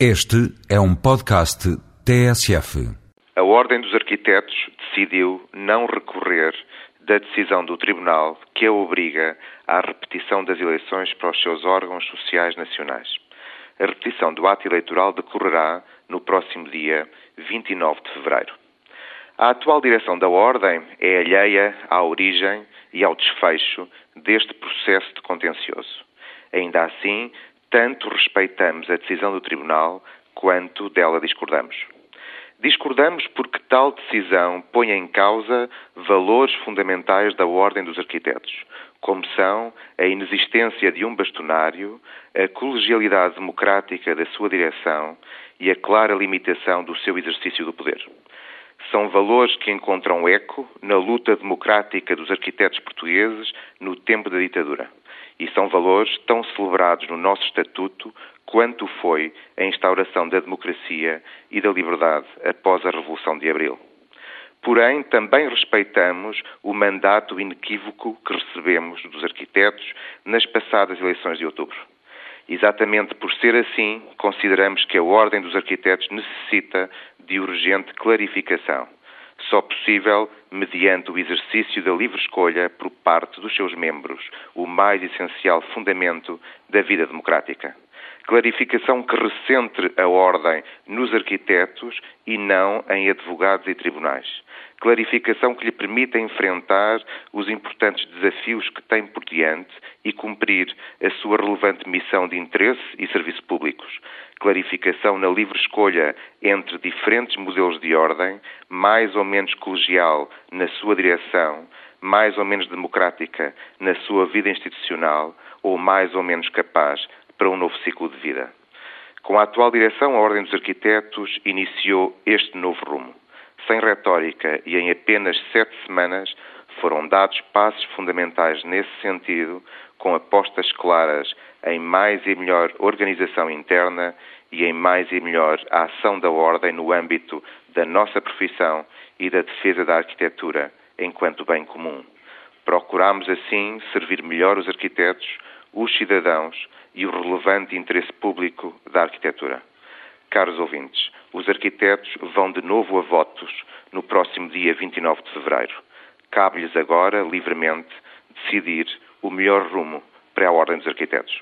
Este é um podcast TSF. A Ordem dos Arquitetos decidiu não recorrer da decisão do Tribunal que a obriga à repetição das eleições para os seus órgãos sociais nacionais. A repetição do ato eleitoral decorrerá no próximo dia 29 de fevereiro. A atual direção da Ordem é alheia à origem e ao desfecho deste processo de contencioso. Ainda assim, tanto respeitamos a decisão do Tribunal quanto dela discordamos. Discordamos porque tal decisão põe em causa valores fundamentais da Ordem dos Arquitetos, como são a inexistência de um bastonário, a colegialidade democrática da sua direção e a clara limitação do seu exercício do poder. São valores que encontram eco na luta democrática dos arquitetos portugueses no tempo da ditadura e são valores tão celebrados no nosso Estatuto quanto foi a instauração da democracia e da liberdade após a Revolução de Abril. Porém, também respeitamos o mandato inequívoco que recebemos dos arquitetos nas passadas eleições de outubro. Exatamente por ser assim, consideramos que a Ordem dos Arquitetos necessita de urgente clarificação só possível mediante o exercício da livre escolha por parte dos seus membros, o mais essencial fundamento da vida democrática. Clarificação que recentre a ordem nos arquitetos e não em advogados e tribunais. Clarificação que lhe permita enfrentar os importantes desafios que tem por diante e cumprir a sua relevante missão de interesse e serviço públicos. Clarificação na livre escolha entre diferentes modelos de ordem, mais ou menos colegial na sua direção, mais ou menos democrática na sua vida institucional ou mais ou menos capaz para um novo ciclo de vida. Com a atual direção, a Ordem dos Arquitetos iniciou este novo rumo. Sem retórica e em apenas sete semanas, foram dados passos fundamentais nesse sentido, com apostas claras em mais e melhor organização interna e em mais e melhor a ação da Ordem no âmbito da nossa profissão e da defesa da arquitetura enquanto bem comum. Procuramos, assim, servir melhor os arquitetos, os cidadãos e o relevante interesse público da arquitetura. Caros ouvintes, os arquitetos vão de novo a votos no próximo dia 29 de fevereiro. Cabe-lhes agora, livremente, decidir o melhor rumo para a Ordem dos Arquitetos.